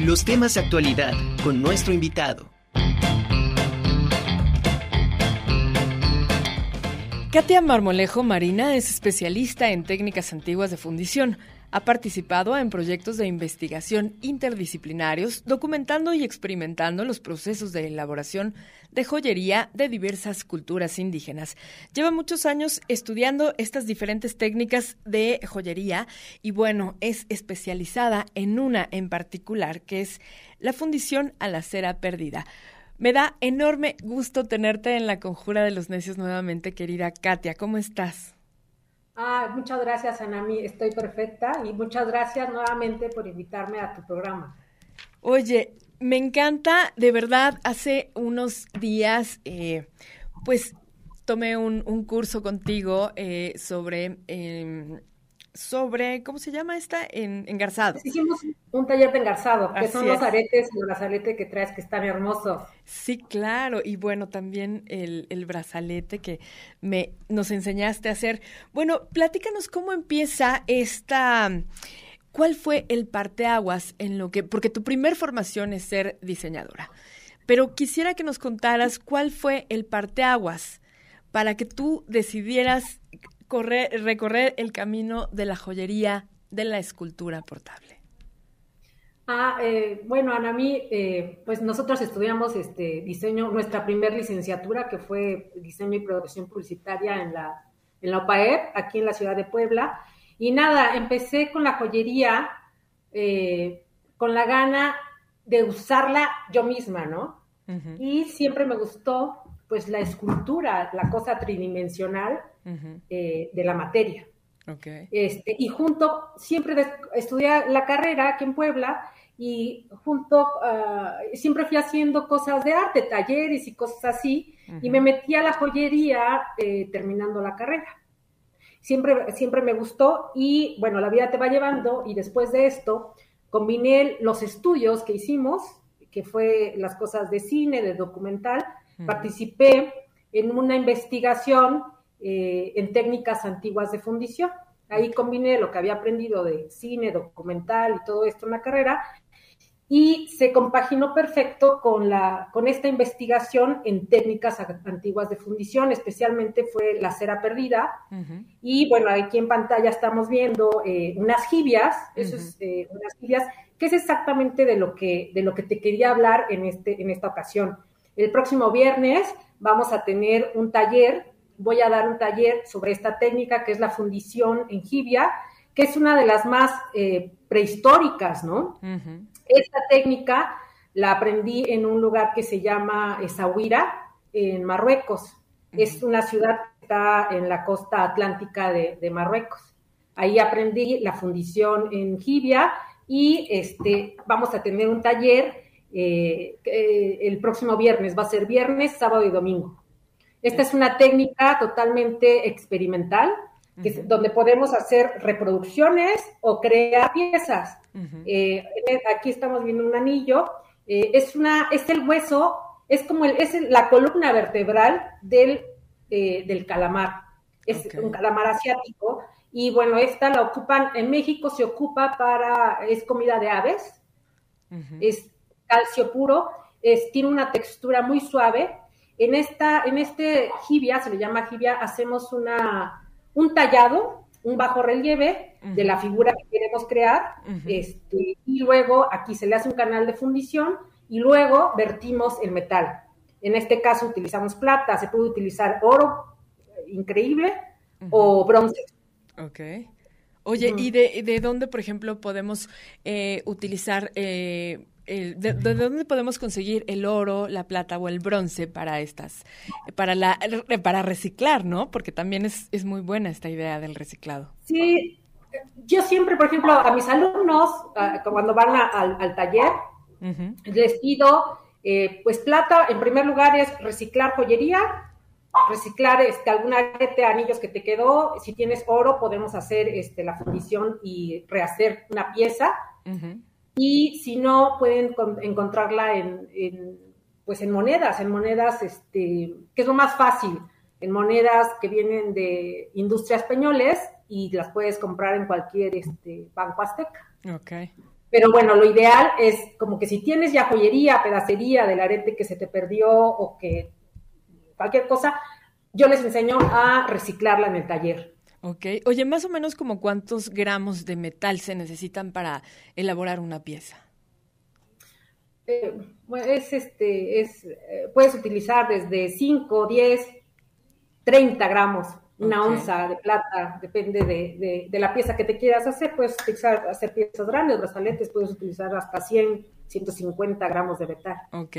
Los temas de actualidad con nuestro invitado. Katia Marmolejo Marina es especialista en técnicas antiguas de fundición. Ha participado en proyectos de investigación interdisciplinarios, documentando y experimentando los procesos de elaboración de joyería de diversas culturas indígenas. Lleva muchos años estudiando estas diferentes técnicas de joyería y bueno, es especializada en una en particular, que es la fundición a la cera perdida. Me da enorme gusto tenerte en la Conjura de los Necios nuevamente, querida Katia. ¿Cómo estás? Ah, muchas gracias, Anami. Estoy perfecta y muchas gracias nuevamente por invitarme a tu programa. Oye, me encanta, de verdad, hace unos días, eh, pues tomé un, curso contigo eh, sobre em, sobre, ¿cómo se llama esta? En, engarzado. Hicimos un taller de engarzado, que son los aretes y el brazalete que traes, que están hermosos. Sí, claro, y bueno, también el, el brazalete que me, nos enseñaste a hacer. Bueno, platícanos cómo empieza esta... ¿Cuál fue el parteaguas en lo que, porque tu primer formación es ser diseñadora, pero quisiera que nos contaras cuál fue el parteaguas para que tú decidieras recorrer el camino de la joyería de la escultura portable? Ah, eh, bueno, Ana, mí, eh, pues nosotros estudiamos este diseño, nuestra primer licenciatura, que fue diseño y producción publicitaria en la, en la OPAEP, aquí en la ciudad de Puebla. Y nada, empecé con la joyería eh, con la gana de usarla yo misma, ¿no? Y siempre me gustó, pues, la escultura, la cosa tridimensional eh, de la materia. Este, y junto, siempre estudié la carrera aquí en Puebla y junto, ah, siempre fui haciendo cosas de arte, talleres y cosas así, y me metí a la joyería eh, terminando la carrera. Siempre, siempre me gustó y bueno, la vida te va llevando y después de esto combiné los estudios que hicimos, que fue las cosas de cine, de documental, participé en una investigación eh, en técnicas antiguas de fundición. Ahí combiné lo que había aprendido de cine, documental y todo esto en la carrera y se compaginó perfecto con, la, con esta investigación en técnicas antiguas de fundición, especialmente fue la cera perdida. Y bueno, aquí en pantalla estamos viendo eh, unas jibias, eso es eh, unas jibias, que es exactamente de lo que, de lo que te quería hablar en, este, en esta ocasión. El próximo viernes vamos a tener un taller voy a dar un taller sobre esta técnica que es la fundición en jibia, que es una de las más eh, prehistóricas, ¿no? Esta técnica la aprendí en un lugar que se llama Essaouira, en Marruecos. Es una ciudad que está en la costa atlántica de, Marruecos. Ahí aprendí la fundición en jibia y este, vamos a tener un taller eh, el próximo viernes. Va a ser viernes, sábado y domingo. Esta es una técnica totalmente experimental, donde podemos hacer reproducciones o crear piezas. Eh, aquí estamos viendo un anillo. Eh, es, una, es el hueso, es como el, es la columna vertebral del, eh, del calamar. Es un calamar asiático. Y bueno, esta la ocupan, en México se ocupa para, es comida de aves, es calcio puro, es, tiene una textura muy suave en, esta, en este jibia, se le llama jibia, hacemos una, un tallado, un bajo relieve de la figura que queremos crear, este, y luego aquí se le hace un canal de fundición y luego vertimos el metal. En este caso utilizamos plata, se puede utilizar oro increíble o bronce. Ok. Oye, ¿y de, de, dónde, por ejemplo, podemos eh, utilizar eh, de, dónde podemos conseguir el oro, la plata o el bronce para estas, para la, para reciclar, ¿no? Porque también es, es muy buena esta idea del reciclado. Sí, yo siempre, por ejemplo, a mis alumnos, cuando van al, taller, les pido, eh, pues plata, en primer lugar es reciclar joyería, reciclar este, algún arete, anillos que te quedó. Si tienes oro, podemos hacer este, la fundición y rehacer una pieza y si no, pueden encontrarla en, pues en monedas, en monedas, este, que es lo más fácil, en monedas que vienen de industrias españoles y las puedes comprar en cualquier este, banco azteca. Ok. pero bueno, lo ideal es como que si tienes ya joyería, pedacería del arete que se te perdió o que cualquier cosa, yo les enseño a reciclarla en el taller. Ok. Oye, más o menos como cuántos gramos de metal se necesitan para elaborar una pieza. Eh, es este, es, eh, puedes utilizar desde 5, 10, 30 gramos, una onza de plata, depende de, de, la pieza que te quieras hacer. Puedes utilizar, hacer piezas grandes, brazaletes, puedes utilizar hasta 100, 150 gramos de metal. Ok.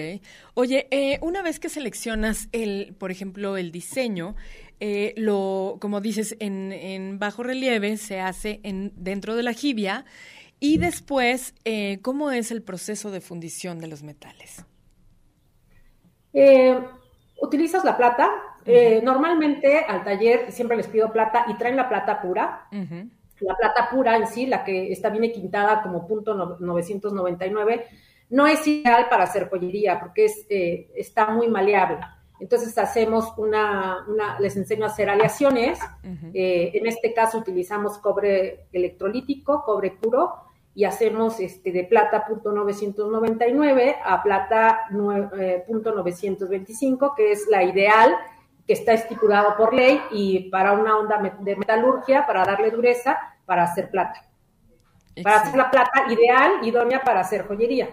Oye, eh, una vez que seleccionas el, por ejemplo, el diseño, eh, lo, como dices, en, en bajo relieve se hace en, dentro de la jibia y después, eh, ¿cómo es el proceso de fundición de los metales? Eh, utilizas la plata. Eh, normalmente al taller siempre les pido plata y traen la plata pura. La plata pura en sí, la que está bien quintada como punto 999, no es ideal para hacer joyería porque es, está muy maleable. Entonces hacemos una, les enseño a hacer aleaciones. en este caso utilizamos cobre electrolítico, cobre puro, y hacemos este, de plata punto 999 a plata eh, punto 925, que es la ideal que está estipulado por ley y para una onda de metalurgia, para darle dureza, para hacer plata. Para hacer la plata ideal, idónea para hacer joyería.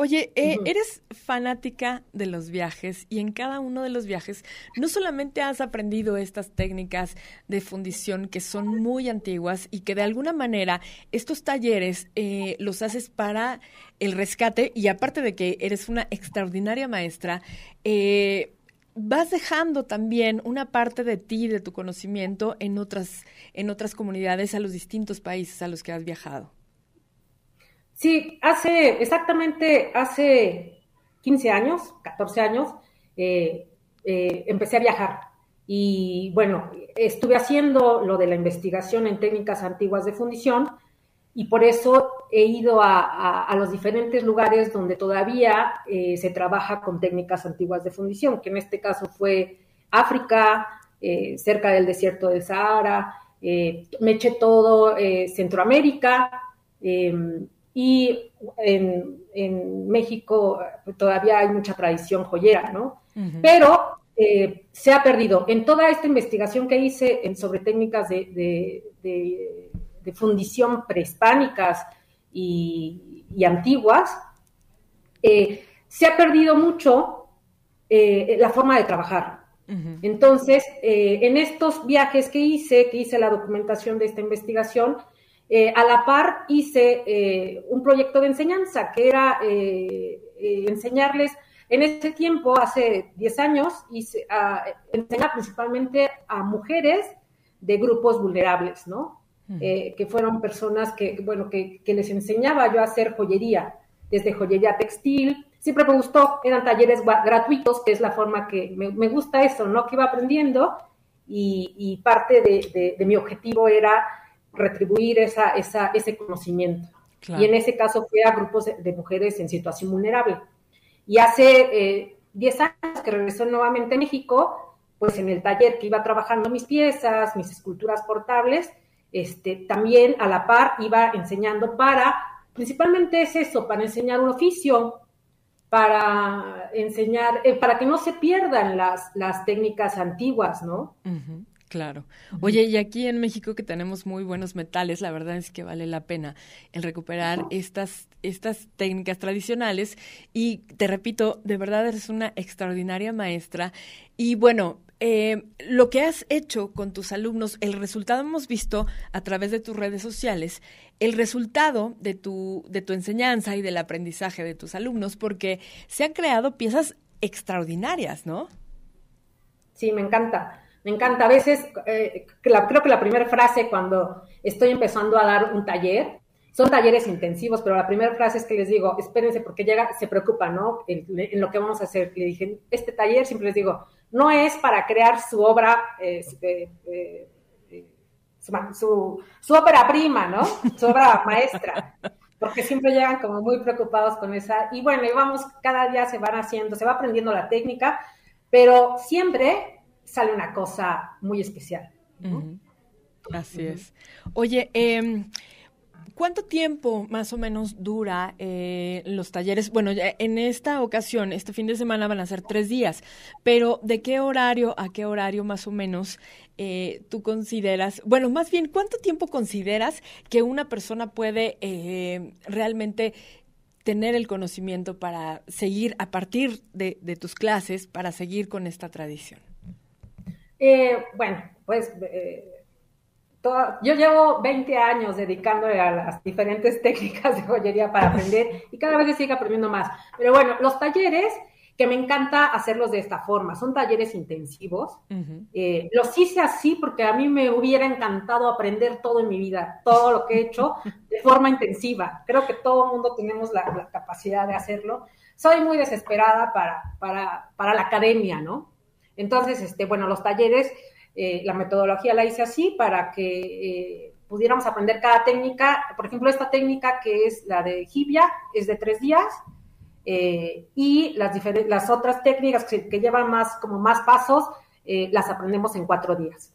Oye, eh, eres fanática de los viajes y en cada uno de los viajes no solamente has aprendido estas técnicas de fundición que son muy antiguas y que de alguna manera estos talleres eh, los haces para el rescate y aparte de que eres una extraordinaria maestra, eh, vas dejando también una parte de ti, de tu conocimiento en otras, en otras comunidades, a los distintos países a los que has viajado. Sí, hace exactamente hace 15 años, 14 años, eh, eh, empecé a viajar. Y bueno, estuve haciendo lo de la investigación en técnicas antiguas de fundición y por eso he ido a, los diferentes lugares donde todavía eh, se trabaja con técnicas antiguas de fundición, que en este caso fue África, cerca del desierto del Sahara, me eché todo Centroamérica, y en, México todavía hay mucha tradición joyera, ¿no? Pero eh, se ha perdido. En toda esta investigación que hice en, sobre técnicas de, fundición prehispánicas y, antiguas, eh, se ha perdido mucho eh, la forma de trabajar. Entonces, en estos viajes que hice, que hice la documentación de esta investigación, eh, a la par hice eh, un proyecto de enseñanza que era eh, enseñarles, en ese tiempo, hace 10 años, hice, a, enseñar principalmente a mujeres de grupos vulnerables, ¿no? que fueron personas que, bueno, que, les enseñaba yo a hacer joyería, desde joyería textil, siempre me gustó, eran talleres gratuitos, que es la forma que me, gusta eso, ¿no? Que iba aprendiendo y, parte de mi objetivo era retribuir esa, esa, ese conocimiento. Y en ese caso fue a grupos de, mujeres en situación vulnerable. Y hace 10 eh, años que regresó nuevamente a México, pues en el taller que iba trabajando mis piezas, mis esculturas portables, este, también a la par iba enseñando para, principalmente es eso, para enseñar un oficio, para enseñar, eh, para que no se pierdan las, las técnicas antiguas, ¿no? Claro. Oye, y aquí en México que tenemos muy buenos metales, la verdad es que vale la pena el recuperar estas, estas técnicas tradicionales. Y te repito, de verdad eres una extraordinaria maestra. Y bueno, eh, lo que has hecho con tus alumnos, el resultado hemos visto a través de tus redes sociales, el resultado de tu, de tu enseñanza y del aprendizaje de tus alumnos, porque se han creado piezas extraordinarias, ¿no? Sí, me encanta. Me encanta. A veces, eh, creo que la primera frase cuando estoy empezando a dar un taller, son talleres intensivos, pero la primera frase es que les digo, espérense porque llega, se preocupa, ¿no? En, lo que vamos a hacer. Le dije, este taller siempre les digo, no es para crear su obra, este, eh, su, su, ópera prima, ¿no? Su obra maestra. Porque siempre llegan como muy preocupados con esa. Y bueno, y vamos, cada día se van haciendo, se va aprendiendo la técnica, pero siempre sale una cosa muy especial. Así es. Oye, em, ¿Cuánto tiempo más o menos dura eh, los talleres? Bueno, en esta ocasión, este fin de semana van a ser tres días, pero ¿de qué horario a qué horario más o menos eh, tú consideras, bueno, más bien, ¿cuánto tiempo consideras que una persona puede eh, realmente tener el conocimiento para seguir a partir de, tus clases, para seguir con esta tradición? Eh, bueno, pues yo llevo 20 años dedicándole a las diferentes técnicas de joyería para aprender y cada vez se sigue aprendiendo más. Pero bueno, los talleres que me encanta hacerlos de esta forma. Son talleres intensivos. Eh, los hice así porque a mí me hubiera encantado aprender todo en mi vida, todo lo que he hecho de forma intensiva. Creo que todo el mundo tenemos la, capacidad de hacerlo. Soy muy desesperada para, para, para, la academia, ¿no? Entonces, este, bueno, los talleres, eh, la metodología la hice así para que eh, pudiéramos aprender cada técnica. Por ejemplo, esta técnica que es la de Jibia es de tres días eh, y las, las otras técnicas que, llevan más, como más pasos, eh, las aprendemos en cuatro días.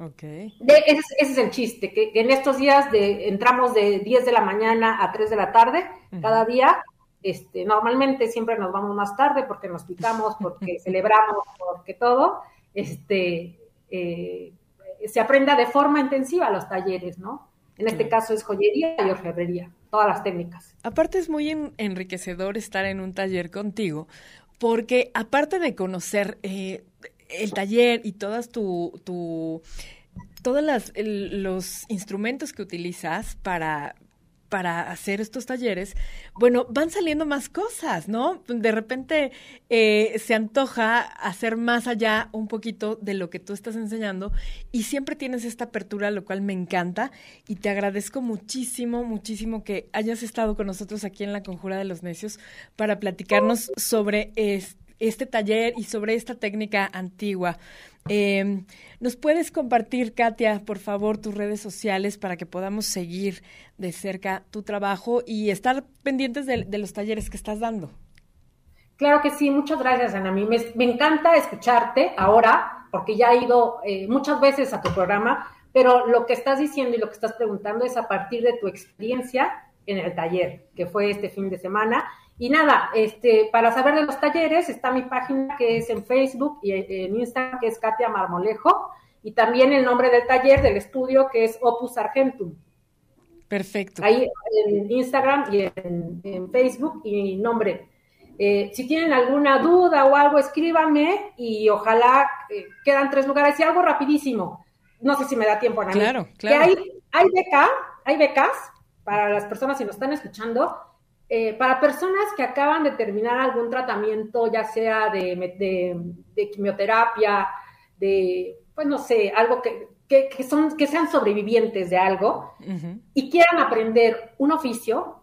Okay. ese, es el chiste, que, en estos días de, entramos de 10 de la mañana a 3 de la tarde cada día. Este, normalmente siempre nos vamos más tarde porque nos picamos, porque celebramos, porque todo. Este, eh, se aprenda de forma intensiva los talleres, ¿no? En este caso es joyería y orfebrería, todas las técnicas. Aparte es muy enriquecedor estar en un taller contigo, porque aparte de conocer eh, el taller y todas tu, tu todos los instrumentos que utilizas para, para hacer estos talleres, bueno, van saliendo más cosas, ¿no? De repente eh, se antoja hacer más allá un poquito de lo que tú estás enseñando y siempre tienes esta apertura, lo cual me encanta y te agradezco muchísimo, muchísimo que hayas estado con nosotros aquí en la Conjura de los Necios para platicarnos sobre este taller y sobre esta técnica antigua. Eh, ¿Nos puedes compartir, Katia, por favor, tus redes sociales para que podamos seguir de cerca tu trabajo y estar pendientes de, los talleres que estás dando? Claro que sí, muchas gracias, Ana. Me, me encanta escucharte ahora, porque ya he ido eh, muchas veces a tu programa, pero lo que estás diciendo y lo que estás preguntando es a partir de tu experiencia en el taller, que fue este fin de semana, y nada, este, para saber de los talleres está mi página que es en Facebook y en Instagram que es Katia Marmolejo y también el nombre del taller del estudio que es Opus Argentum. Perfecto. Ahí en Instagram y en, Facebook y nombre. Eh, si tienen alguna duda o algo, escríbanme y ojalá eh, quedan tres lugares y algo rapidísimo. No sé si me da tiempo, Ana. Claro, claro. Que hay, hay, beca, hay becas para las personas si nos están escuchando eh, para personas que acaban de terminar algún tratamiento, ya sea de, quimioterapia, de, pues no sé, algo que, son, que sean sobrevivientes de algo y quieran aprender un oficio,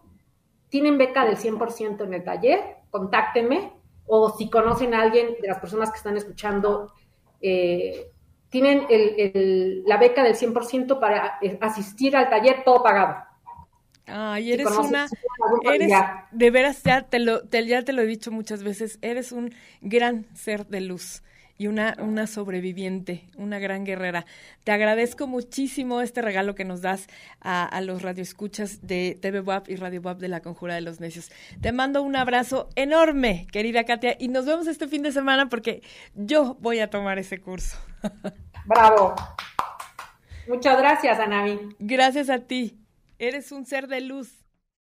tienen beca del 100% en el taller, contáctenme, o si conocen a alguien de las personas que están escuchando, eh, tienen la beca del 100% para eh, asistir al taller todo pagado. Ay, eres una, eres, de veras, ya te, lo, ya te lo he dicho muchas veces, eres un gran ser de luz y una, una sobreviviente, una gran guerrera. Te agradezco muchísimo este regalo que nos das a, a los radioescuchas de TV WAP y Radio WAP de la Conjura de los Necios. Te mando un abrazo enorme, querida Katia, y nos vemos este fin de semana porque yo voy a tomar ese curso. Bravo. Muchas gracias, Anami. Gracias a ti. Eres un ser de luz.